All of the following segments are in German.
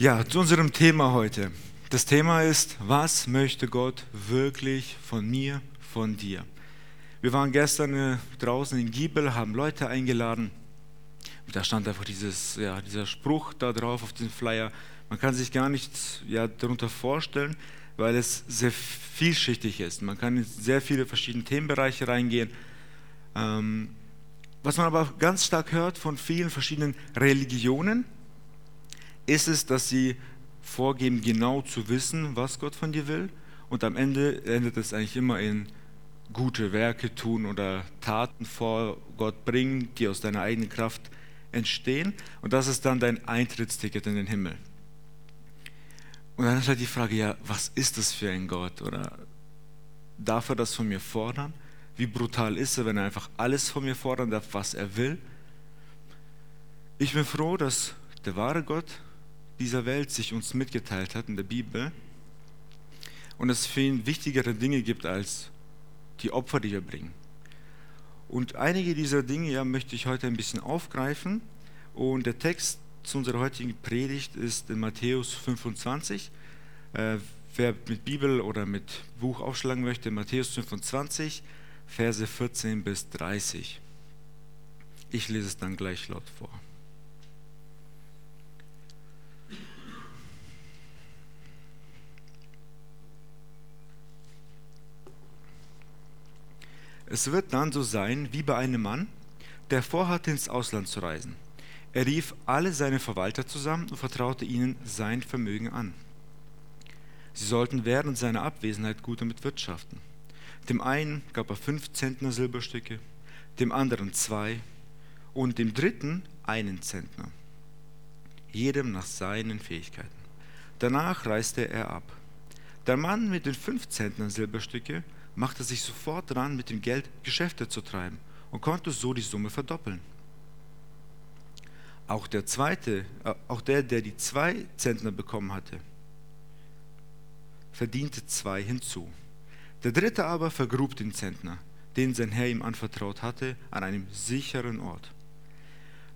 Ja, zu unserem Thema heute. Das Thema ist, was möchte Gott wirklich von mir, von dir? Wir waren gestern äh, draußen in Giebel, haben Leute eingeladen. Da stand einfach dieses, ja, dieser Spruch da drauf auf dem Flyer. Man kann sich gar nichts ja, darunter vorstellen, weil es sehr vielschichtig ist. Man kann in sehr viele verschiedene Themenbereiche reingehen. Ähm, was man aber ganz stark hört von vielen verschiedenen Religionen, ist es, dass sie vorgeben, genau zu wissen, was Gott von dir will. Und am Ende endet es eigentlich immer in gute Werke tun oder Taten vor Gott bringen, die aus deiner eigenen Kraft entstehen. Und das ist dann dein Eintrittsticket in den Himmel. Und dann ist halt die Frage, ja, was ist das für ein Gott? Oder darf er das von mir fordern? Wie brutal ist er, wenn er einfach alles von mir fordern darf, was er will? Ich bin froh, dass der wahre Gott dieser Welt sich uns mitgeteilt hat in der Bibel und es für ihn wichtigere Dinge gibt als die Opfer, die wir bringen. Und einige dieser Dinge ja, möchte ich heute ein bisschen aufgreifen und der Text zu unserer heutigen Predigt ist in Matthäus 25. Äh, wer mit Bibel oder mit Buch aufschlagen möchte, Matthäus 25, Verse 14 bis 30. Ich lese es dann gleich laut vor. Es wird dann so sein wie bei einem Mann, der vorhatte, ins Ausland zu reisen. Er rief alle seine Verwalter zusammen und vertraute ihnen sein Vermögen an. Sie sollten während seiner Abwesenheit gut damit wirtschaften. Dem einen gab er fünf Zentner Silberstücke, dem anderen zwei und dem dritten einen Zentner, jedem nach seinen Fähigkeiten. Danach reiste er ab. Der Mann mit den fünf Zentnern Silberstücke machte sich sofort dran, mit dem Geld Geschäfte zu treiben und konnte so die Summe verdoppeln. Auch der zweite, äh, auch der, der die zwei Zentner bekommen hatte, verdiente zwei hinzu. Der dritte aber vergrub den Zentner, den sein Herr ihm anvertraut hatte, an einem sicheren Ort.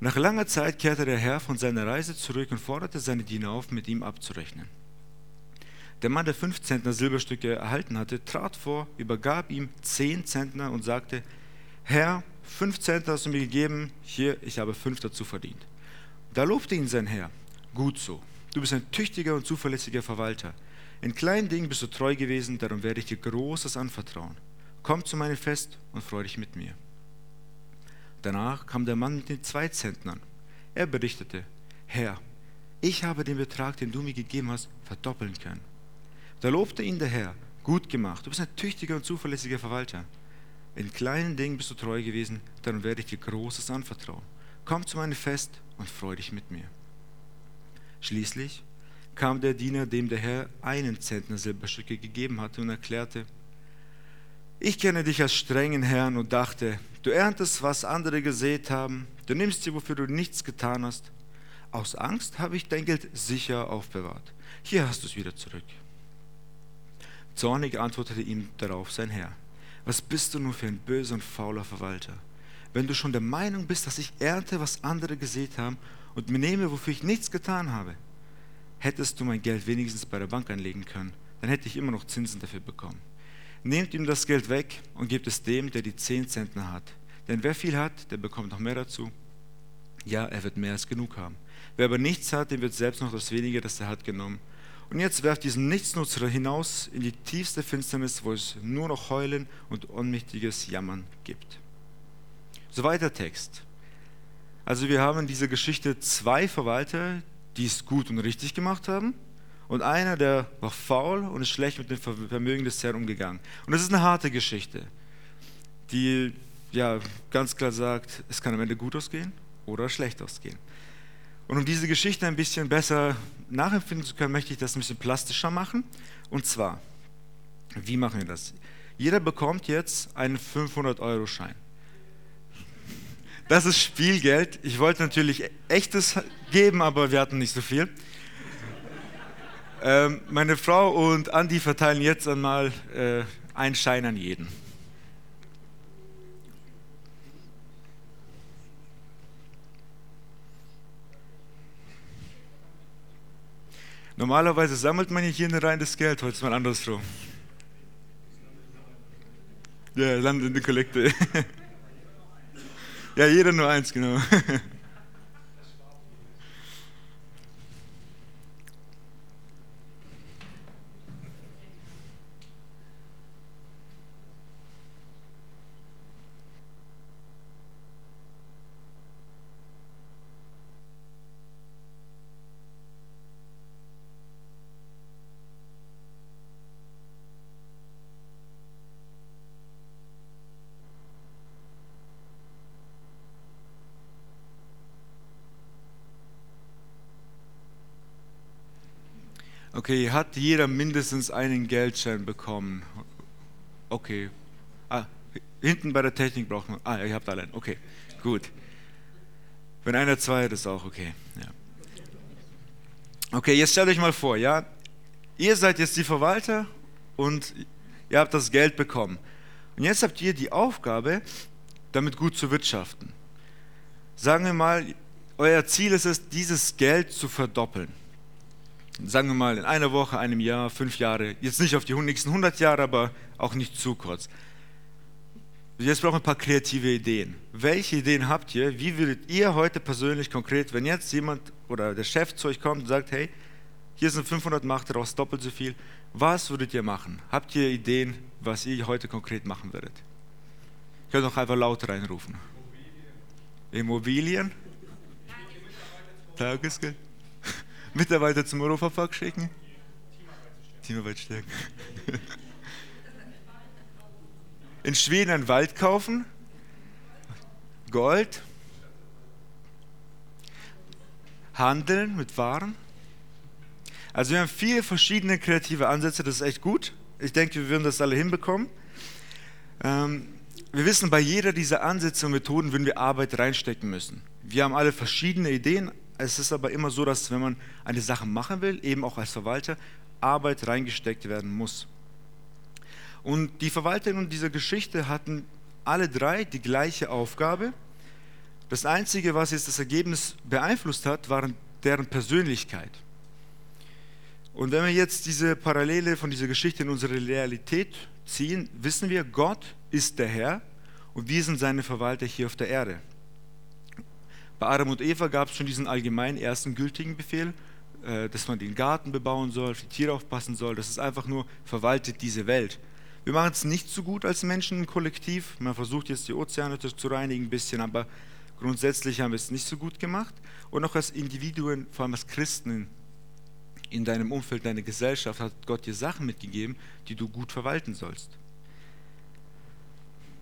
Nach langer Zeit kehrte der Herr von seiner Reise zurück und forderte seine Diener auf, mit ihm abzurechnen. Der Mann, der fünf Zentner Silberstücke erhalten hatte, trat vor, übergab ihm zehn Zentner und sagte, Herr, fünf Zentner hast du mir gegeben, hier, ich habe fünf dazu verdient. Da lobte ihn sein Herr, gut so, du bist ein tüchtiger und zuverlässiger Verwalter. In kleinen Dingen bist du treu gewesen, darum werde ich dir Großes anvertrauen. Komm zu meinem Fest und freue dich mit mir. Danach kam der Mann mit den zwei Zentnern. Er berichtete, Herr, ich habe den Betrag, den du mir gegeben hast, verdoppeln können. Da lobte ihn der Herr. Gut gemacht. Du bist ein tüchtiger und zuverlässiger Verwalter. In kleinen Dingen bist du treu gewesen, darum werde ich dir Großes anvertrauen. Komm zu meinem Fest und freu dich mit mir. Schließlich kam der Diener, dem der Herr einen Zentner Silberstücke gegeben hatte, und erklärte, ich kenne dich als strengen Herrn und dachte, du erntest, was andere gesät haben, du nimmst dir, wofür du nichts getan hast. Aus Angst habe ich dein Geld sicher aufbewahrt. Hier hast du es wieder zurück. Zornig antwortete ihm darauf sein Herr, was bist du nur für ein böser und fauler Verwalter? Wenn du schon der Meinung bist, dass ich ernte, was andere gesät haben und mir nehme, wofür ich nichts getan habe, hättest du mein Geld wenigstens bei der Bank anlegen können, dann hätte ich immer noch Zinsen dafür bekommen. Nehmt ihm das Geld weg und gebt es dem, der die zehn Zentner hat. Denn wer viel hat, der bekommt noch mehr dazu. Ja, er wird mehr als genug haben. Wer aber nichts hat, dem wird selbst noch das wenige, das er hat, genommen. Und jetzt werft diesen Nichtsnutzer hinaus in die tiefste Finsternis, wo es nur noch Heulen und ohnmächtiges Jammern gibt. Soweit der Text. Also wir haben in dieser Geschichte zwei Verwalter, die es gut und richtig gemacht haben und einer, der war faul und ist schlecht mit dem Vermögen des Herrn umgegangen. Und das ist eine harte Geschichte, die ja ganz klar sagt, es kann am Ende gut ausgehen oder schlecht ausgehen. Und um diese Geschichte ein bisschen besser nachempfinden zu können, möchte ich das ein bisschen plastischer machen. Und zwar, wie machen wir das? Jeder bekommt jetzt einen 500-Euro-Schein. Das ist Spielgeld. Ich wollte natürlich echtes geben, aber wir hatten nicht so viel. Ähm, meine Frau und Andi verteilen jetzt einmal äh, einen Schein an jeden. Normalerweise sammelt man hier rein das Geld, heute ist mal andersrum. Ja, landet in der Kollekte. Ja, jeder nur eins, genau. Okay, hat jeder mindestens einen Geldschein bekommen? Okay. Ah, hinten bei der Technik braucht man. Ah, ihr habt alle. Okay, gut. Wenn einer zwei hat, ist auch okay. Ja. Okay, jetzt stellt euch mal vor, ja, ihr seid jetzt die Verwalter und ihr habt das Geld bekommen. Und jetzt habt ihr die Aufgabe, damit gut zu wirtschaften. Sagen wir mal, euer Ziel ist es, dieses Geld zu verdoppeln sagen wir mal in einer Woche, einem Jahr, fünf Jahre, jetzt nicht auf die nächsten 100 Jahre, aber auch nicht zu kurz. Jetzt brauchen wir ein paar kreative Ideen. Welche Ideen habt ihr? Wie würdet ihr heute persönlich konkret, wenn jetzt jemand oder der Chef zu euch kommt und sagt, hey, hier sind 500 macht daraus doppelt so viel, was würdet ihr machen? Habt ihr Ideen, was ihr heute konkret machen würdet? Ich könnt auch einfach laut reinrufen. Immobilien? Immobilien? Tagesgeld? Mitarbeiter zum Europapark schicken? Teamarbeit stärken. In Schweden einen Wald kaufen? Gold? Handeln mit Waren? Also wir haben viele verschiedene kreative Ansätze, das ist echt gut. Ich denke, wir würden das alle hinbekommen. Ähm, wir wissen, bei jeder dieser Ansätze und Methoden würden wir Arbeit reinstecken müssen. Wir haben alle verschiedene Ideen, es ist aber immer so, dass wenn man eine Sache machen will, eben auch als Verwalter, Arbeit reingesteckt werden muss. Und die Verwalterinnen dieser Geschichte hatten alle drei die gleiche Aufgabe. Das Einzige, was jetzt das Ergebnis beeinflusst hat, waren deren Persönlichkeit. Und wenn wir jetzt diese Parallele von dieser Geschichte in unsere Realität ziehen, wissen wir, Gott ist der Herr und wir sind seine Verwalter hier auf der Erde. Bei Adam und Eva gab es schon diesen allgemeinen ersten gültigen Befehl, äh, dass man den Garten bebauen soll, auf die Tiere aufpassen soll. Das ist einfach nur, verwaltet diese Welt. Wir machen es nicht so gut als Menschen im Kollektiv. Man versucht jetzt die Ozeane zu reinigen ein bisschen, aber grundsätzlich haben wir es nicht so gut gemacht. Und auch als Individuen, vor allem als Christen in deinem Umfeld, deiner Gesellschaft, hat Gott dir Sachen mitgegeben, die du gut verwalten sollst.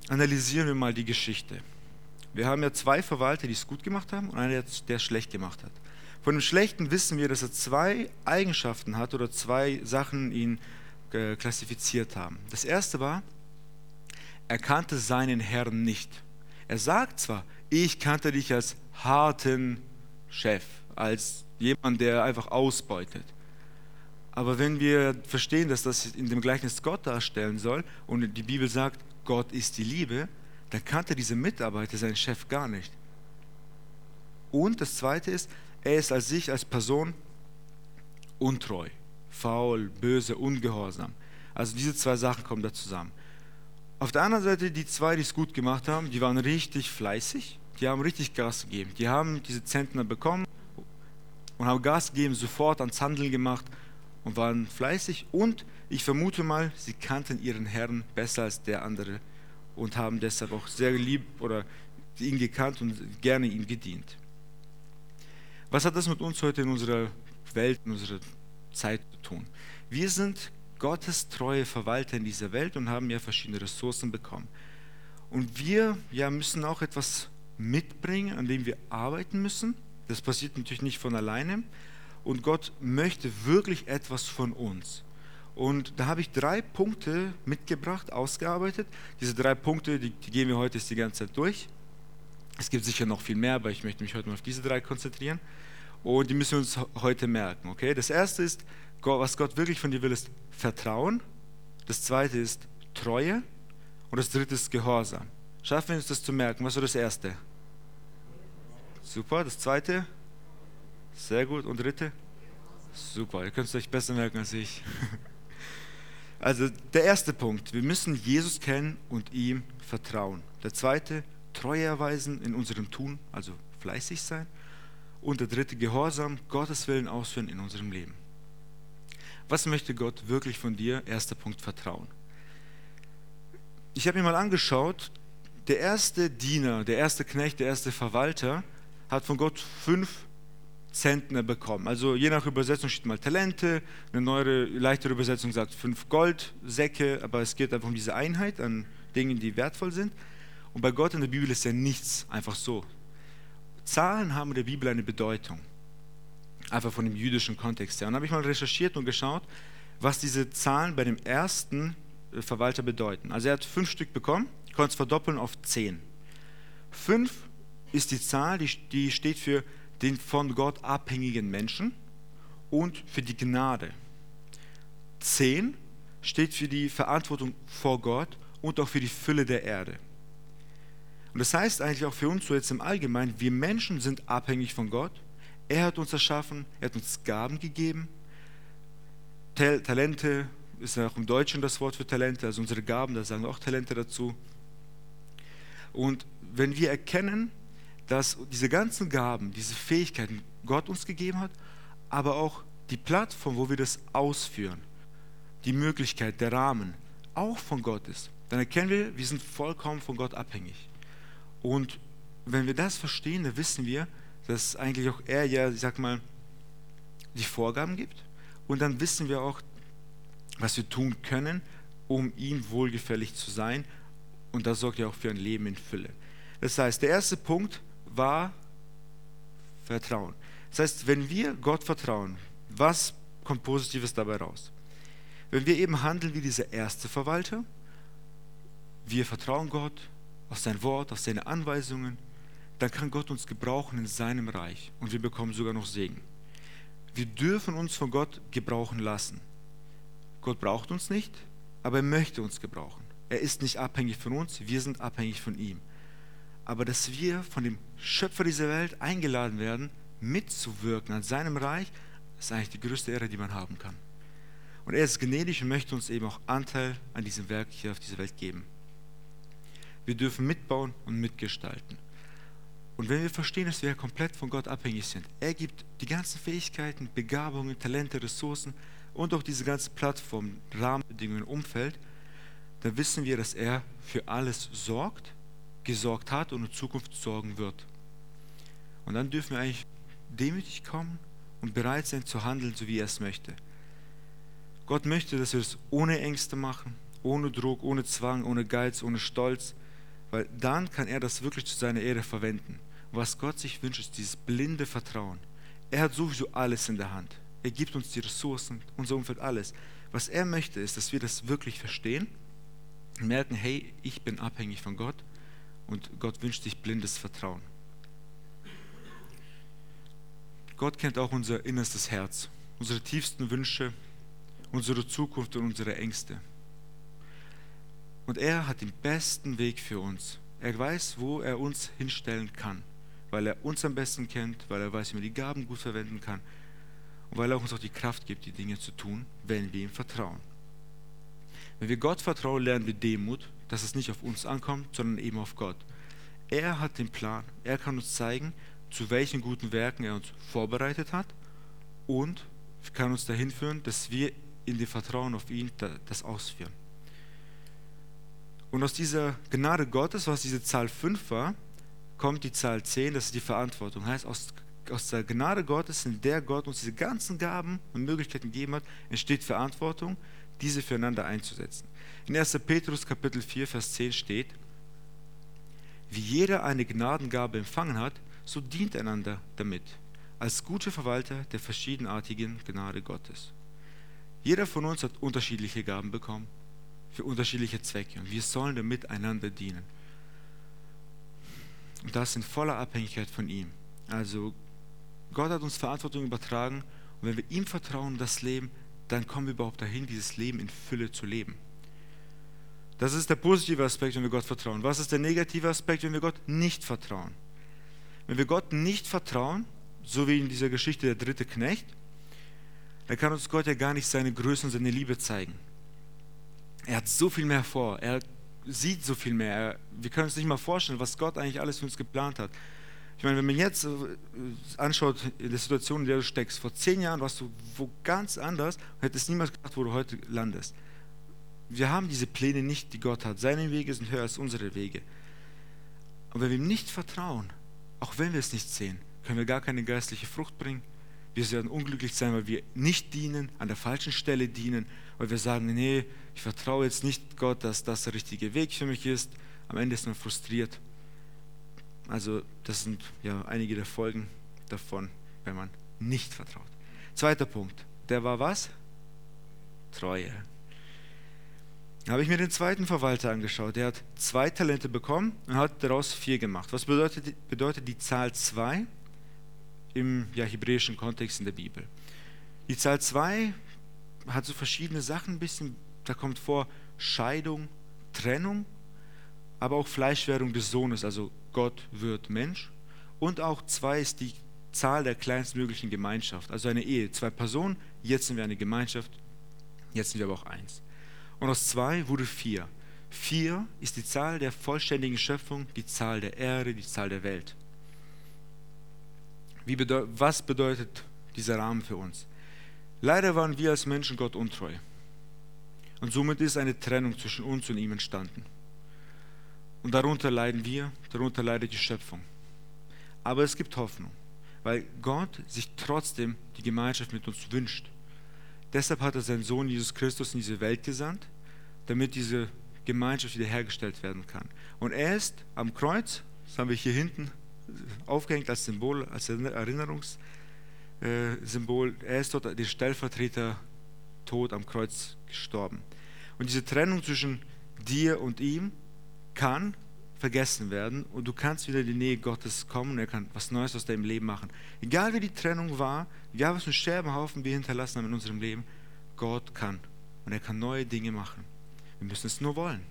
Analysieren wir mal die Geschichte. Wir haben ja zwei Verwalter, die es gut gemacht haben und einer, der es schlecht gemacht hat. Von dem Schlechten wissen wir, dass er zwei Eigenschaften hat oder zwei Sachen ihn äh, klassifiziert haben. Das erste war, er kannte seinen Herrn nicht. Er sagt zwar, ich kannte dich als harten Chef, als jemand, der einfach ausbeutet. Aber wenn wir verstehen, dass das in dem Gleichnis Gott darstellen soll und die Bibel sagt, Gott ist die Liebe, dann kannte dieser Mitarbeiter seinen Chef gar nicht. Und das Zweite ist, er ist als sich als Person untreu, faul, böse, ungehorsam. Also diese zwei Sachen kommen da zusammen. Auf der anderen Seite, die zwei, die es gut gemacht haben, die waren richtig fleißig, die haben richtig Gas gegeben. Die haben diese Zentner bekommen und haben Gas gegeben, sofort ans Handeln gemacht und waren fleißig. Und ich vermute mal, sie kannten ihren Herrn besser als der andere und haben deshalb auch sehr lieb oder ihn gekannt und gerne ihm gedient. Was hat das mit uns heute in unserer Welt, in unserer Zeit zu tun? Wir sind Gottes treue Verwalter in dieser Welt und haben ja verschiedene Ressourcen bekommen. Und wir ja, müssen auch etwas mitbringen, an dem wir arbeiten müssen. Das passiert natürlich nicht von alleine. Und Gott möchte wirklich etwas von uns. Und da habe ich drei Punkte mitgebracht, ausgearbeitet. Diese drei Punkte, die, die gehen wir heute die ganze Zeit durch. Es gibt sicher noch viel mehr, aber ich möchte mich heute mal auf diese drei konzentrieren. Und die müssen wir uns heute merken. Okay? Das erste ist, was Gott wirklich von dir will, ist Vertrauen. Das zweite ist Treue. Und das dritte ist Gehorsam. Schaffen wir uns das zu merken. Was war das erste? Super. Das zweite? Sehr gut. Und dritte? Super, ihr könnt es euch besser merken als ich. Also der erste Punkt, wir müssen Jesus kennen und ihm vertrauen. Der zweite, Treue erweisen in unserem Tun, also fleißig sein. Und der dritte, Gehorsam, Gottes Willen ausführen in unserem Leben. Was möchte Gott wirklich von dir? Erster Punkt, Vertrauen. Ich habe mir mal angeschaut, der erste Diener, der erste Knecht, der erste Verwalter hat von Gott fünf Zentner bekommen. Also je nach Übersetzung steht mal Talente, eine neuere, leichtere Übersetzung sagt fünf Goldsäcke, aber es geht einfach um diese Einheit an Dingen, die wertvoll sind. Und bei Gott in der Bibel ist ja nichts einfach so. Zahlen haben in der Bibel eine Bedeutung, einfach von dem jüdischen Kontext her. Und habe ich mal recherchiert und geschaut, was diese Zahlen bei dem ersten äh, Verwalter bedeuten. Also er hat fünf Stück bekommen, konnte es verdoppeln auf zehn. Fünf ist die Zahl, die, die steht für den von Gott abhängigen Menschen und für die Gnade. Zehn steht für die Verantwortung vor Gott und auch für die Fülle der Erde. Und das heißt eigentlich auch für uns so jetzt im Allgemeinen, wir Menschen sind abhängig von Gott. Er hat uns erschaffen, er hat uns Gaben gegeben. Talente ist ja auch im Deutschen das Wort für Talente, also unsere Gaben, da sagen wir auch Talente dazu. Und wenn wir erkennen, dass diese ganzen Gaben, diese Fähigkeiten Gott uns gegeben hat, aber auch die Plattform, wo wir das ausführen, die Möglichkeit, der Rahmen auch von Gott ist, dann erkennen wir, wir sind vollkommen von Gott abhängig. Und wenn wir das verstehen, dann wissen wir, dass eigentlich auch er ja, ich sag mal, die Vorgaben gibt. Und dann wissen wir auch, was wir tun können, um ihm wohlgefällig zu sein. Und das sorgt ja auch für ein Leben in Fülle. Das heißt, der erste Punkt, war Vertrauen. Das heißt, wenn wir Gott vertrauen, was kommt Positives dabei raus? Wenn wir eben handeln wie dieser erste Verwalter, wir vertrauen Gott auf sein Wort, auf seine Anweisungen, dann kann Gott uns gebrauchen in seinem Reich und wir bekommen sogar noch Segen. Wir dürfen uns von Gott gebrauchen lassen. Gott braucht uns nicht, aber er möchte uns gebrauchen. Er ist nicht abhängig von uns, wir sind abhängig von ihm aber dass wir von dem Schöpfer dieser Welt eingeladen werden, mitzuwirken an seinem Reich, ist eigentlich die größte Ehre, die man haben kann. Und er ist gnädig und möchte uns eben auch Anteil an diesem Werk hier auf dieser Welt geben. Wir dürfen mitbauen und mitgestalten. Und wenn wir verstehen, dass wir komplett von Gott abhängig sind, er gibt die ganzen Fähigkeiten, Begabungen, Talente, Ressourcen und auch diese ganze Plattform, Rahmenbedingungen, Umfeld, dann wissen wir, dass er für alles sorgt gesorgt hat und in Zukunft sorgen wird. Und dann dürfen wir eigentlich demütig kommen und bereit sein zu handeln, so wie er es möchte. Gott möchte, dass wir es ohne Ängste machen, ohne Druck, ohne Zwang, ohne Geiz, ohne Stolz, weil dann kann er das wirklich zu seiner Ehre verwenden. Was Gott sich wünscht, ist dieses blinde Vertrauen. Er hat sowieso alles in der Hand. Er gibt uns die Ressourcen, unser Umfeld, alles. Was er möchte, ist, dass wir das wirklich verstehen und merken, hey, ich bin abhängig von Gott und Gott wünscht sich blindes Vertrauen. Gott kennt auch unser innerstes Herz, unsere tiefsten Wünsche, unsere Zukunft und unsere Ängste. Und er hat den besten Weg für uns. Er weiß, wo er uns hinstellen kann, weil er uns am besten kennt, weil er weiß, wie man die Gaben gut verwenden kann und weil er uns auch die Kraft gibt, die Dinge zu tun, wenn wir ihm vertrauen. Wenn wir Gott vertrauen, lernen wir Demut, dass es nicht auf uns ankommt, sondern eben auf Gott. Er hat den Plan. Er kann uns zeigen, zu welchen guten Werken er uns vorbereitet hat und kann uns dahin führen, dass wir in dem Vertrauen auf ihn das ausführen. Und aus dieser Gnade Gottes, was diese Zahl 5 war, kommt die Zahl 10, das ist die Verantwortung. Heißt, aus, aus der Gnade Gottes, in der Gott uns diese ganzen Gaben und Möglichkeiten gegeben hat, entsteht Verantwortung, diese füreinander einzusetzen. In 1. Petrus Kapitel 4, Vers 10 steht, wie jeder eine Gnadengabe empfangen hat, so dient einander damit, als gute Verwalter der verschiedenartigen Gnade Gottes. Jeder von uns hat unterschiedliche Gaben bekommen, für unterschiedliche Zwecke, und wir sollen damit einander dienen. Und das in voller Abhängigkeit von ihm. Also Gott hat uns Verantwortung übertragen, und wenn wir ihm vertrauen, das Leben, dann kommen wir überhaupt dahin, dieses Leben in Fülle zu leben. Das ist der positive Aspekt, wenn wir Gott vertrauen. Was ist der negative Aspekt, wenn wir Gott nicht vertrauen? Wenn wir Gott nicht vertrauen, so wie in dieser Geschichte der dritte Knecht, dann kann uns Gott ja gar nicht seine Größe und seine Liebe zeigen. Er hat so viel mehr vor. Er sieht so viel mehr. Wir können uns nicht mal vorstellen, was Gott eigentlich alles für uns geplant hat. Ich meine, wenn man jetzt äh, anschaut, in der Situation, in der du steckst, vor zehn Jahren warst du wo ganz anders und hättest niemals gedacht, wo du heute landest. Wir haben diese Pläne nicht, die Gott hat. Seine Wege sind höher als unsere Wege. Und wenn wir ihm nicht vertrauen, auch wenn wir es nicht sehen, können wir gar keine geistliche Frucht bringen. Wir werden unglücklich sein, weil wir nicht dienen, an der falschen Stelle dienen, weil wir sagen, nee, ich vertraue jetzt nicht Gott, dass das der richtige Weg für mich ist. Am Ende ist man frustriert. Also das sind ja einige der Folgen davon, wenn man nicht vertraut. Zweiter Punkt, der war was? Treue. Da habe ich mir den zweiten Verwalter angeschaut. Der hat zwei Talente bekommen und hat daraus vier gemacht. Was bedeutet, bedeutet die Zahl zwei im ja, hebräischen Kontext in der Bibel? Die Zahl zwei hat so verschiedene Sachen ein bisschen. Da kommt vor Scheidung, Trennung, aber auch Fleischwerdung des Sohnes, also Gott wird Mensch. Und auch zwei ist die Zahl der kleinstmöglichen Gemeinschaft, also eine Ehe. Zwei Personen, jetzt sind wir eine Gemeinschaft, jetzt sind wir aber auch eins. Und aus zwei wurde vier. Vier ist die Zahl der vollständigen Schöpfung, die Zahl der Erde, die Zahl der Welt. Bedeu was bedeutet dieser Rahmen für uns? Leider waren wir als Menschen Gott untreu. Und somit ist eine Trennung zwischen uns und ihm entstanden. Und darunter leiden wir, darunter leidet die Schöpfung. Aber es gibt Hoffnung, weil Gott sich trotzdem die Gemeinschaft mit uns wünscht. Deshalb hat er seinen Sohn Jesus Christus in diese Welt gesandt, damit diese Gemeinschaft wiederhergestellt werden kann. Und er ist am Kreuz, das haben wir hier hinten aufgehängt als Symbol, als Erinnerungssymbol, er ist dort der Stellvertreter tot am Kreuz gestorben. Und diese Trennung zwischen dir und ihm kann vergessen werden und du kannst wieder in die Nähe Gottes kommen und er kann was Neues aus deinem Leben machen. Egal wie die Trennung war, egal was für einen Scherbenhaufen wir hinterlassen haben in unserem Leben, Gott kann und er kann neue Dinge machen. Wir müssen es nur wollen.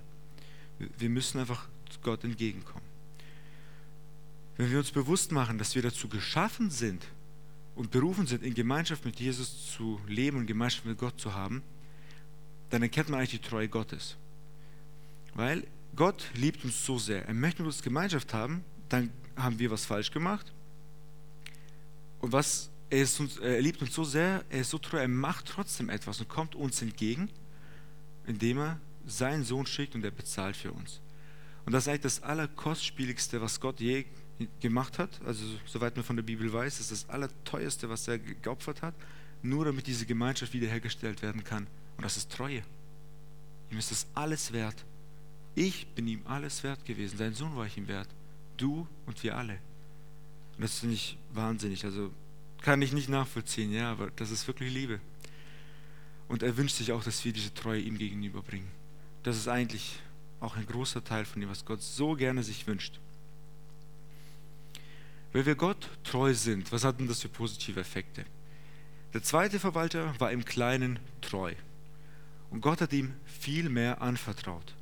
Wir müssen einfach Gott entgegenkommen. Wenn wir uns bewusst machen, dass wir dazu geschaffen sind und berufen sind, in Gemeinschaft mit Jesus zu leben und Gemeinschaft mit Gott zu haben, dann erkennt man eigentlich die Treue Gottes. Weil Gott liebt uns so sehr. Er möchte mit uns Gemeinschaft haben, dann haben wir was falsch gemacht. Und was, er, uns, er liebt uns so sehr, er ist so treu, er macht trotzdem etwas und kommt uns entgegen, indem er seinen Sohn schickt und er bezahlt für uns. Und das ist eigentlich das Allerkostspieligste, was Gott je gemacht hat. Also, soweit man von der Bibel weiß, ist das Allerteuerste, was er geopfert hat, nur damit diese Gemeinschaft wiederhergestellt werden kann. Und das ist Treue. Ihm ist das alles wert. Ich bin ihm alles wert gewesen. Sein Sohn war ich ihm wert. Du und wir alle. Und das finde ich wahnsinnig. Also kann ich nicht nachvollziehen, ja, aber das ist wirklich Liebe. Und er wünscht sich auch, dass wir diese Treue ihm gegenüberbringen. Das ist eigentlich auch ein großer Teil von dem, was Gott so gerne sich wünscht. Wenn wir Gott treu sind, was hat denn das für positive Effekte? Der zweite Verwalter war im Kleinen treu. Und Gott hat ihm viel mehr anvertraut.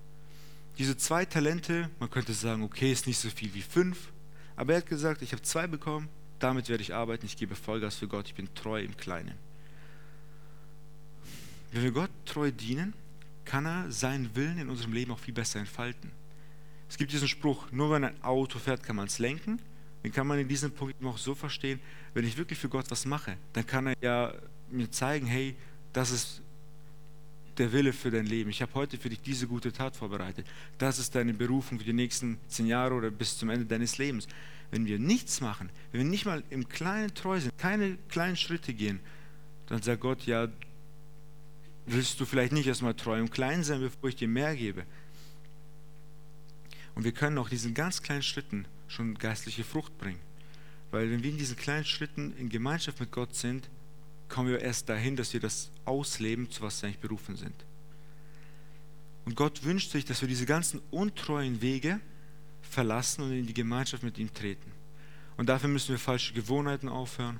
Diese zwei Talente, man könnte sagen, okay, ist nicht so viel wie fünf, aber er hat gesagt, ich habe zwei bekommen, damit werde ich arbeiten, ich gebe Vollgas für Gott, ich bin treu im Kleinen. Wenn wir Gott treu dienen, kann er seinen Willen in unserem Leben auch viel besser entfalten. Es gibt diesen Spruch, nur wenn ein Auto fährt, kann man es lenken. Den kann man in diesem Punkt noch so verstehen, wenn ich wirklich für Gott was mache, dann kann er ja mir zeigen, hey, das ist der Wille für dein Leben. Ich habe heute für dich diese gute Tat vorbereitet. Das ist deine Berufung für die nächsten zehn Jahre oder bis zum Ende deines Lebens. Wenn wir nichts machen, wenn wir nicht mal im Kleinen treu sind, keine kleinen Schritte gehen, dann sagt Gott, ja, willst du vielleicht nicht erstmal treu im Kleinen sein, bevor ich dir mehr gebe. Und wir können auch diesen ganz kleinen Schritten schon geistliche Frucht bringen. Weil wenn wir in diesen kleinen Schritten in Gemeinschaft mit Gott sind, kommen wir erst dahin, dass wir das ausleben, zu was wir eigentlich berufen sind. Und Gott wünscht sich, dass wir diese ganzen untreuen Wege verlassen und in die Gemeinschaft mit ihm treten. Und dafür müssen wir falsche Gewohnheiten aufhören,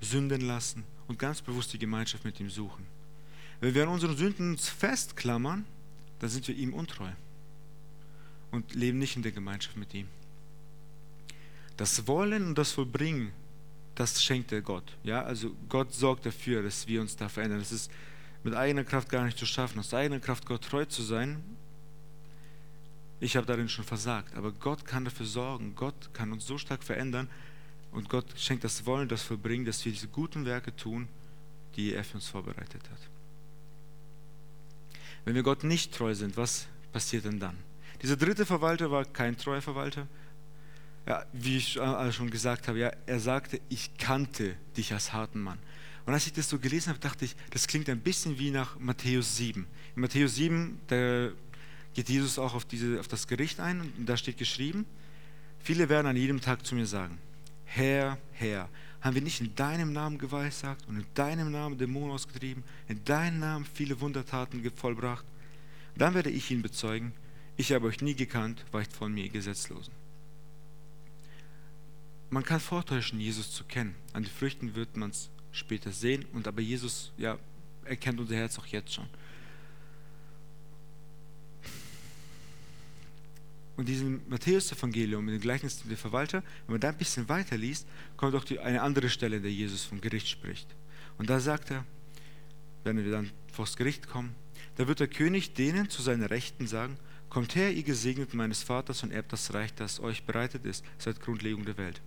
sünden lassen und ganz bewusst die Gemeinschaft mit ihm suchen. Wenn wir an unseren Sünden uns festklammern, dann sind wir ihm untreu und leben nicht in der Gemeinschaft mit ihm. Das Wollen und das Vollbringen das schenkt der Gott. Ja? Also Gott sorgt dafür, dass wir uns da verändern. Das ist mit eigener Kraft gar nicht zu schaffen, aus eigener Kraft Gott treu zu sein. Ich habe darin schon versagt, aber Gott kann dafür sorgen. Gott kann uns so stark verändern und Gott schenkt das Wollen, das Verbringen, dass wir diese guten Werke tun, die er für uns vorbereitet hat. Wenn wir Gott nicht treu sind, was passiert denn dann? Dieser dritte Verwalter war kein treuer Verwalter. Ja, wie ich schon gesagt habe, ja, er sagte, ich kannte dich als harten Mann. Und als ich das so gelesen habe, dachte ich, das klingt ein bisschen wie nach Matthäus 7. In Matthäus 7, da geht Jesus auch auf, diese, auf das Gericht ein und da steht geschrieben, viele werden an jedem Tag zu mir sagen, Herr, Herr, haben wir nicht in deinem Namen geweissagt und in deinem Namen Dämonen ausgetrieben, in deinem Namen viele Wundertaten vollbracht? Dann werde ich ihn bezeugen, ich habe euch nie gekannt, weicht von mir, Gesetzlosen. Man kann vortäuschen, Jesus zu kennen. An den Früchten wird man es später sehen, und aber Jesus ja, erkennt unser Herz auch jetzt schon. Und diesem Matthäus-Evangelium, mit dem Gleichnis der Verwalter, wenn man da ein bisschen weiter liest, kommt auch die, eine andere Stelle, in der Jesus vom Gericht spricht. Und da sagt er, wenn wir dann vors Gericht kommen, da wird der König denen zu seiner Rechten sagen, kommt her, ihr Gesegneten meines Vaters, und erbt das Reich, das euch bereitet ist, seit Grundlegung der Welt.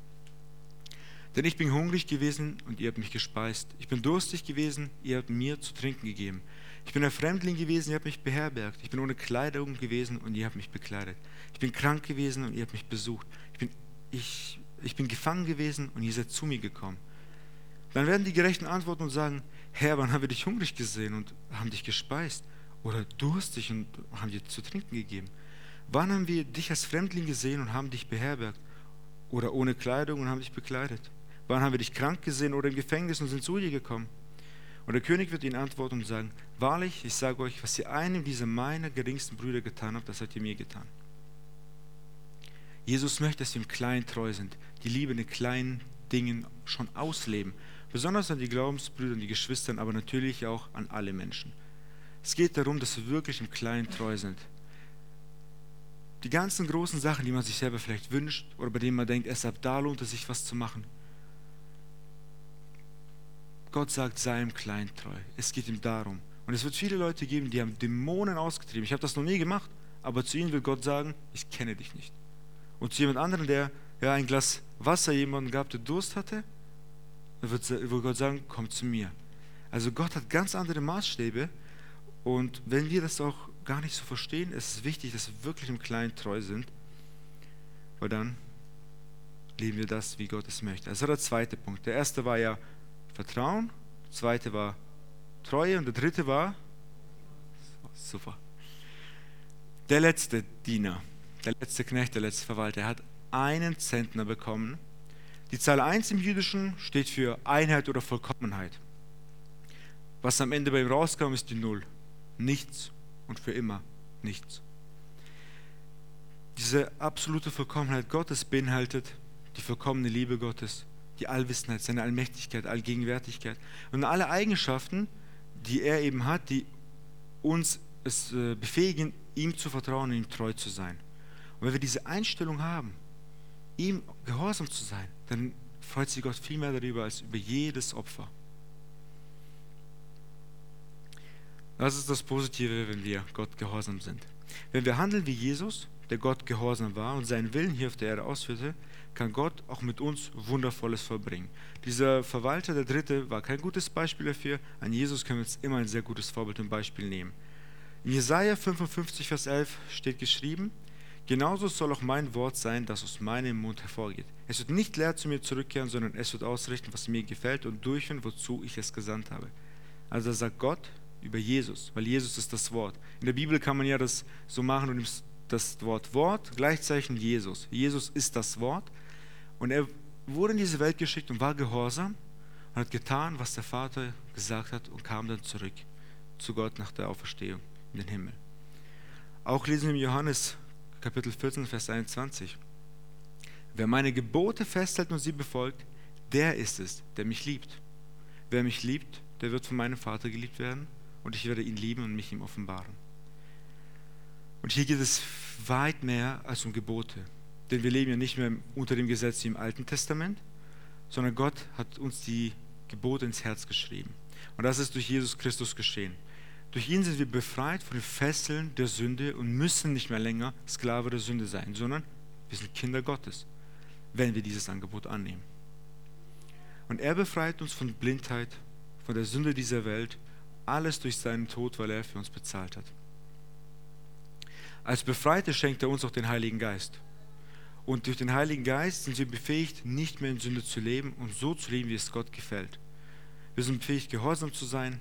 Denn ich bin hungrig gewesen und ihr habt mich gespeist. Ich bin durstig gewesen, ihr habt mir zu trinken gegeben. Ich bin ein Fremdling gewesen, ihr habt mich beherbergt. Ich bin ohne Kleidung gewesen und ihr habt mich bekleidet. Ich bin krank gewesen und ihr habt mich besucht. Ich bin, ich, ich bin gefangen gewesen und ihr seid zu mir gekommen. Dann werden die Gerechten antworten und sagen, Herr, wann haben wir dich hungrig gesehen und haben dich gespeist? Oder durstig und haben dir zu trinken gegeben? Wann haben wir dich als Fremdling gesehen und haben dich beherbergt? Oder ohne Kleidung und haben dich bekleidet? Wann haben wir dich krank gesehen oder im Gefängnis und sind zu dir gekommen? Und der König wird ihnen antworten und sagen, wahrlich, ich sage euch, was ihr einem dieser meiner geringsten Brüder getan habt, das habt ihr mir getan. Jesus möchte, dass wir im Kleinen treu sind, die Liebe in den kleinen Dingen schon ausleben. Besonders an die Glaubensbrüder und die Geschwister, aber natürlich auch an alle Menschen. Es geht darum, dass wir wirklich im Kleinen treu sind. Die ganzen großen Sachen, die man sich selber vielleicht wünscht oder bei denen man denkt, erst ab da lohnt es sich was zu machen, Gott sagt, sei im Kleinen treu. Es geht ihm darum. Und es wird viele Leute geben, die haben Dämonen ausgetrieben. Ich habe das noch nie gemacht, aber zu ihnen will Gott sagen, ich kenne dich nicht. Und zu jemand anderem, der ja, ein Glas Wasser jemanden gab, der Durst hatte, wird, wird Gott sagen, komm zu mir. Also Gott hat ganz andere Maßstäbe und wenn wir das auch gar nicht so verstehen, ist es wichtig, dass wir wirklich im Kleinen treu sind, weil dann leben wir das, wie Gott es möchte. Also der zweite Punkt. Der erste war ja Vertrauen, der zweite war Treue und der dritte war super. Der letzte Diener, der letzte Knecht, der letzte Verwalter, er hat einen Zentner bekommen. Die Zahl 1 im Jüdischen steht für Einheit oder Vollkommenheit. Was am Ende bei ihm rauskam, ist die Null. Nichts und für immer nichts. Diese absolute Vollkommenheit Gottes beinhaltet die vollkommene Liebe Gottes, die Allwissenheit, seine Allmächtigkeit, Allgegenwärtigkeit und alle Eigenschaften, die er eben hat, die uns es äh, befähigen, ihm zu vertrauen und ihm treu zu sein. Und wenn wir diese Einstellung haben, ihm gehorsam zu sein, dann freut sich Gott viel mehr darüber als über jedes Opfer. Das ist das Positive, wenn wir Gott gehorsam sind. Wenn wir handeln wie Jesus, der Gott gehorsam war und seinen Willen hier auf der Erde ausführte, kann Gott auch mit uns Wundervolles vollbringen. Dieser Verwalter, der Dritte, war kein gutes Beispiel dafür. An Jesus können wir uns immer ein sehr gutes Vorbild und Beispiel nehmen. In Jesaja 55, Vers 11 steht geschrieben: Genauso soll auch mein Wort sein, das aus meinem Mund hervorgeht. Es wird nicht leer zu mir zurückkehren, sondern es wird ausrichten, was mir gefällt und durchführen, wozu ich es gesandt habe. Also sagt Gott über Jesus, weil Jesus ist das Wort. In der Bibel kann man ja das so machen und das Wort Wort gleichzeitig Jesus. Jesus ist das Wort und er wurde in diese Welt geschickt und war gehorsam und hat getan, was der Vater gesagt hat und kam dann zurück zu Gott nach der Auferstehung in den Himmel. Auch lesen wir im Johannes Kapitel 14, Vers 21. Wer meine Gebote festhält und sie befolgt, der ist es, der mich liebt. Wer mich liebt, der wird von meinem Vater geliebt werden und ich werde ihn lieben und mich ihm offenbaren. Und hier geht es weit mehr als um Gebote. Denn wir leben ja nicht mehr unter dem Gesetz wie im Alten Testament, sondern Gott hat uns die Gebote ins Herz geschrieben. Und das ist durch Jesus Christus geschehen. Durch ihn sind wir befreit von den Fesseln der Sünde und müssen nicht mehr länger Sklave der Sünde sein, sondern wir sind Kinder Gottes, wenn wir dieses Angebot annehmen. Und er befreit uns von Blindheit, von der Sünde dieser Welt, alles durch seinen Tod, weil er für uns bezahlt hat. Als Befreite schenkt er uns auch den Heiligen Geist. Und durch den Heiligen Geist sind wir befähigt, nicht mehr in Sünde zu leben und so zu leben, wie es Gott gefällt. Wir sind befähigt, gehorsam zu sein.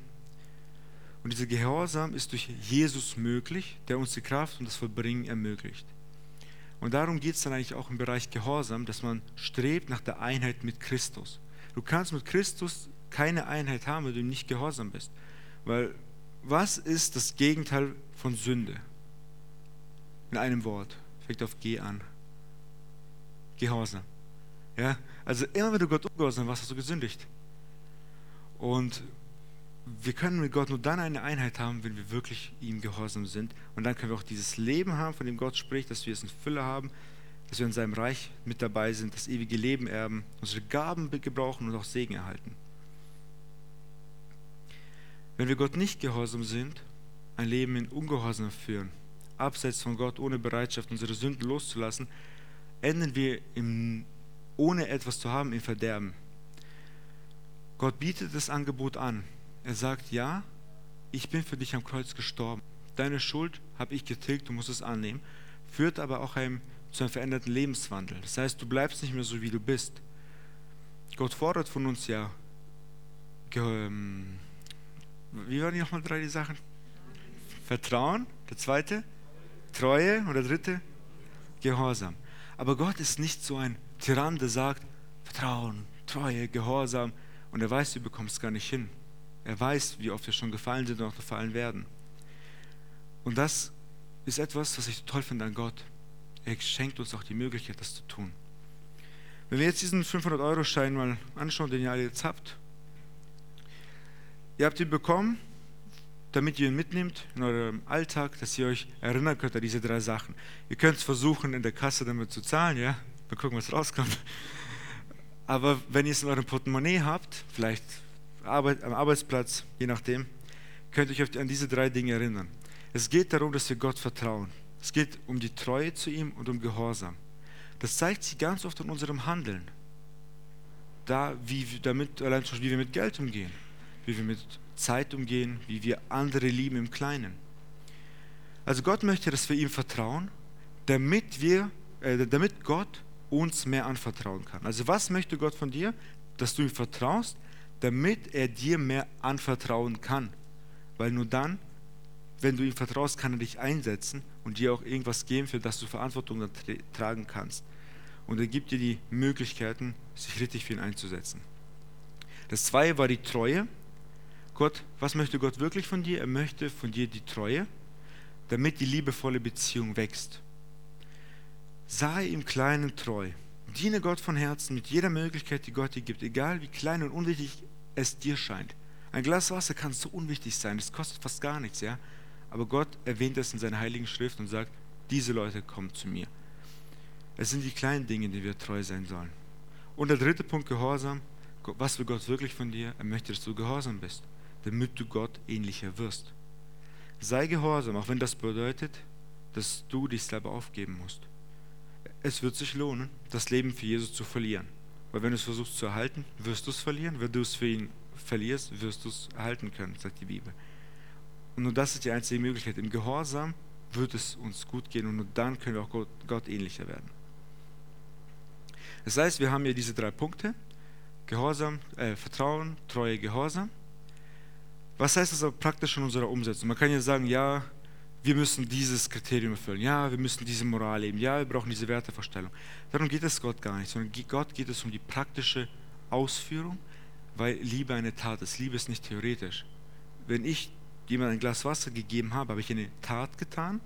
Und dieser Gehorsam ist durch Jesus möglich, der uns die Kraft und das Vollbringen ermöglicht. Und darum geht es dann eigentlich auch im Bereich Gehorsam, dass man strebt nach der Einheit mit Christus. Du kannst mit Christus keine Einheit haben, wenn du nicht gehorsam bist. Weil was ist das Gegenteil von Sünde? In einem Wort. Fängt auf G an. Gehorsam. Ja? Also immer wenn du Gott ungehorsam warst, hast du gesündigt. Und wir können mit Gott nur dann eine Einheit haben, wenn wir wirklich ihm gehorsam sind. Und dann können wir auch dieses Leben haben, von dem Gott spricht, dass wir es in Fülle haben, dass wir in seinem Reich mit dabei sind, das ewige Leben erben, unsere Gaben gebrauchen und auch Segen erhalten. Wenn wir Gott nicht gehorsam sind, ein Leben in Ungehorsam führen, abseits von Gott, ohne Bereitschaft, unsere Sünden loszulassen, enden wir im, ohne etwas zu haben im Verderben. Gott bietet das Angebot an. Er sagt, ja, ich bin für dich am Kreuz gestorben. Deine Schuld habe ich getilgt, du musst es annehmen. Führt aber auch einem, zu einem veränderten Lebenswandel. Das heißt, du bleibst nicht mehr so, wie du bist. Gott fordert von uns ja, ähm, wie waren die nochmal drei die Sachen? Vertrauen, der zweite, Treue und der dritte, Gehorsam. Aber Gott ist nicht so ein Tyrann, der sagt, Vertrauen, Treue, Gehorsam und er weiß, du bekommst es gar nicht hin. Er weiß, wie oft wir schon gefallen sind und auch gefallen werden. Und das ist etwas, was ich toll finde an Gott. Er schenkt uns auch die Möglichkeit, das zu tun. Wenn wir jetzt diesen 500-Euro-Schein mal anschauen, den ihr alle jetzt habt, ihr habt ihn bekommen, damit ihr ihn mitnehmt in eurem Alltag, dass ihr euch erinnern könnt an diese drei Sachen. Ihr könnt es versuchen, in der Kasse damit zu zahlen, ja, mal gucken, was rauskommt. Aber wenn ihr es in eurem Portemonnaie habt, vielleicht am Arbeitsplatz, je nachdem, könnt ihr euch an diese drei Dinge erinnern. Es geht darum, dass wir Gott vertrauen. Es geht um die Treue zu ihm und um Gehorsam. Das zeigt sich ganz oft in unserem Handeln. Da, wie, damit, allein schon, wie wir mit Geld umgehen, wie wir mit Zeit umgehen, wie wir andere lieben im Kleinen. Also Gott möchte, dass wir ihm vertrauen, damit, wir, äh, damit Gott uns mehr anvertrauen kann. Also was möchte Gott von dir? Dass du ihm vertraust, damit er dir mehr anvertrauen kann. Weil nur dann, wenn du ihm vertraust, kann er dich einsetzen und dir auch irgendwas geben, für das du Verantwortung tragen kannst. Und er gibt dir die Möglichkeiten, sich richtig für ihn einzusetzen. Das zweite war die Treue. Gott, was möchte Gott wirklich von dir? Er möchte von dir die Treue, damit die liebevolle Beziehung wächst. Sei im Kleinen treu. Diene Gott von Herzen mit jeder Möglichkeit, die Gott dir gibt, egal wie klein und unwichtig es dir scheint. Ein Glas Wasser kann so unwichtig sein, es kostet fast gar nichts, ja. Aber Gott erwähnt es in seiner heiligen Schrift und sagt, diese Leute kommen zu mir. Es sind die kleinen Dinge, die wir treu sein sollen. Und der dritte Punkt, Gehorsam. Was will Gott wirklich von dir? Er möchte, dass du gehorsam bist, damit du Gott ähnlicher wirst. Sei gehorsam, auch wenn das bedeutet, dass du dich selber aufgeben musst es wird sich lohnen, das Leben für Jesus zu verlieren. Weil wenn du es versuchst zu erhalten, wirst du es verlieren. Wenn du es für ihn verlierst, wirst du es erhalten können, sagt die Bibel. Und nur das ist die einzige Möglichkeit. Im Gehorsam wird es uns gut gehen und nur dann können wir auch Gott, Gott ähnlicher werden. Das heißt, wir haben hier diese drei Punkte. Gehorsam, äh, Vertrauen, Treue, Gehorsam. Was heißt das aber praktisch in unserer Umsetzung? Man kann ja sagen, ja, wir müssen dieses Kriterium erfüllen, ja, wir müssen diese Moral leben, ja, wir brauchen diese Wertevorstellung. Darum geht es Gott gar nicht, sondern Gott geht es um die praktische Ausführung, weil Liebe eine Tat ist. Liebe ist nicht theoretisch. Wenn ich jemand ein Glas Wasser gegeben habe, habe ich eine Tat getan.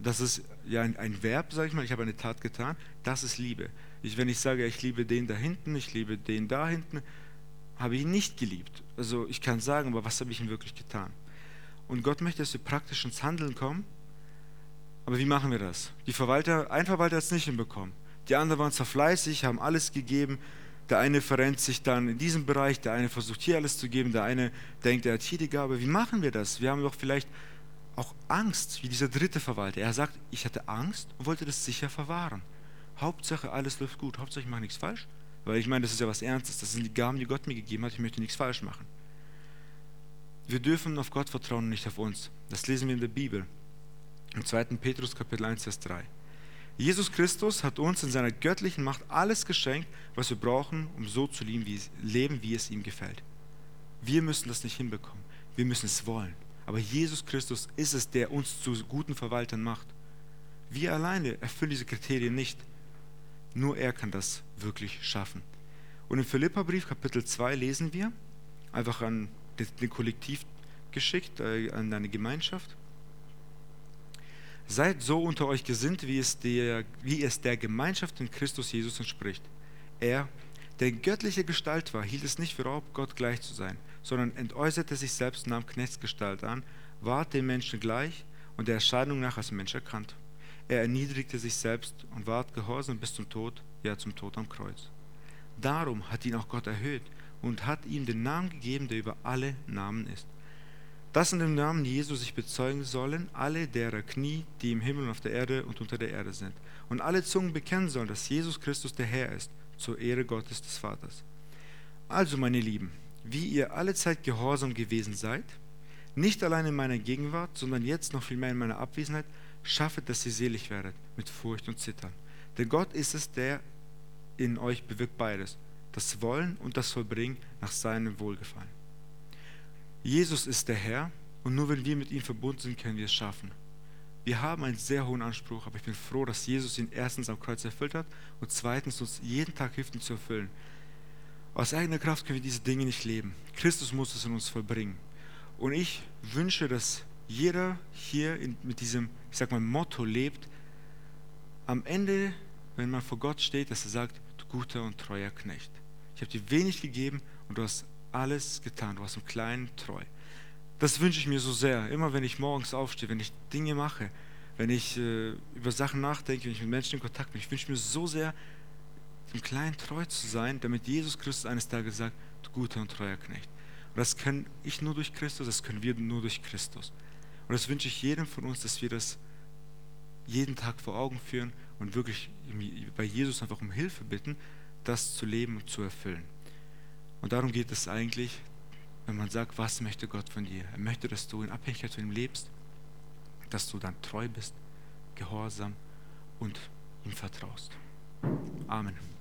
Das ist ja ein, ein Verb, sage ich mal, ich habe eine Tat getan. Das ist Liebe. Ich, wenn ich sage, ich liebe den da hinten, ich liebe den da hinten, habe ich ihn nicht geliebt. Also ich kann sagen, aber was habe ich ihm wirklich getan? Und Gott möchte, dass wir praktisch ins Handeln kommen. Aber wie machen wir das? Die Verwalter, ein Verwalter hat es nicht hinbekommen. Die anderen waren zwar fleißig, haben alles gegeben, Der eine verrennt sich dann in diesem Bereich, der eine versucht hier alles zu geben, der eine denkt, er hat hier die Gabe. Wie machen wir das? Wir haben doch vielleicht auch Angst, wie dieser dritte Verwalter. Er sagt, ich hatte Angst und wollte das sicher verwahren. Hauptsache, alles läuft gut. Hauptsache, ich mache nichts falsch. Weil ich meine, das ist ja was Ernstes. Das sind die Gaben, die Gott mir gegeben hat. Ich möchte nichts falsch machen. Wir dürfen auf Gott vertrauen und nicht auf uns. Das lesen wir in der Bibel. Im 2. Petrus Kapitel 1, Vers 3. Jesus Christus hat uns in seiner göttlichen Macht alles geschenkt, was wir brauchen, um so zu leben, wie es, leben, wie es ihm gefällt. Wir müssen das nicht hinbekommen. Wir müssen es wollen. Aber Jesus Christus ist es, der uns zu guten Verwaltern macht. Wir alleine erfüllen diese Kriterien nicht. Nur er kann das wirklich schaffen. Und im Philipperbrief Kapitel 2 lesen wir, einfach an den Kollektiv geschickt, äh, an eine Gemeinschaft. Seid so unter euch gesinnt, wie es, der, wie es der Gemeinschaft in Christus Jesus entspricht. Er, der in göttlicher Gestalt war, hielt es nicht für Raub, Gott gleich zu sein, sondern entäußerte sich selbst, nahm Knechtsgestalt an, ward den Menschen gleich und der Erscheinung nach als Mensch erkannt. Er erniedrigte sich selbst und ward gehorsam bis zum Tod, ja zum Tod am Kreuz. Darum hat ihn auch Gott erhöht und hat ihm den Namen gegeben, der über alle Namen ist dass in dem Namen Jesus sich bezeugen sollen alle derer Knie, die im Himmel und auf der Erde und unter der Erde sind, und alle Zungen bekennen sollen, dass Jesus Christus der Herr ist, zur Ehre Gottes des Vaters. Also, meine Lieben, wie ihr alle Zeit gehorsam gewesen seid, nicht allein in meiner Gegenwart, sondern jetzt noch viel mehr in meiner Abwesenheit, schaffet, dass ihr selig werdet, mit Furcht und Zittern. Denn Gott ist es, der in euch bewirkt beides, das Wollen und das Vollbringen nach seinem Wohlgefallen. Jesus ist der Herr und nur wenn wir mit ihm verbunden sind, können wir es schaffen. Wir haben einen sehr hohen Anspruch, aber ich bin froh, dass Jesus ihn erstens am Kreuz erfüllt hat und zweitens uns jeden Tag hilft, ihn zu erfüllen. Aus eigener Kraft können wir diese Dinge nicht leben. Christus muss es in uns vollbringen. Und ich wünsche, dass jeder hier in, mit diesem, ich sag mal, Motto lebt, am Ende, wenn man vor Gott steht, dass er sagt, du guter und treuer Knecht. Ich habe dir wenig gegeben und du hast alles getan. Du warst im Kleinen treu. Das wünsche ich mir so sehr. Immer wenn ich morgens aufstehe, wenn ich Dinge mache, wenn ich äh, über Sachen nachdenke, wenn ich mit Menschen in Kontakt bin, ich wünsche mir so sehr, im Kleinen treu zu sein, damit Jesus Christus eines Tages sagt, du guter und treuer Knecht. Und das kann ich nur durch Christus, das können wir nur durch Christus. Und das wünsche ich jedem von uns, dass wir das jeden Tag vor Augen führen und wirklich bei Jesus einfach um Hilfe bitten, das zu leben und zu erfüllen. Und darum geht es eigentlich, wenn man sagt, was möchte Gott von dir? Er möchte, dass du in Abhängigkeit von ihm lebst, dass du dann treu bist, gehorsam und ihm vertraust. Amen.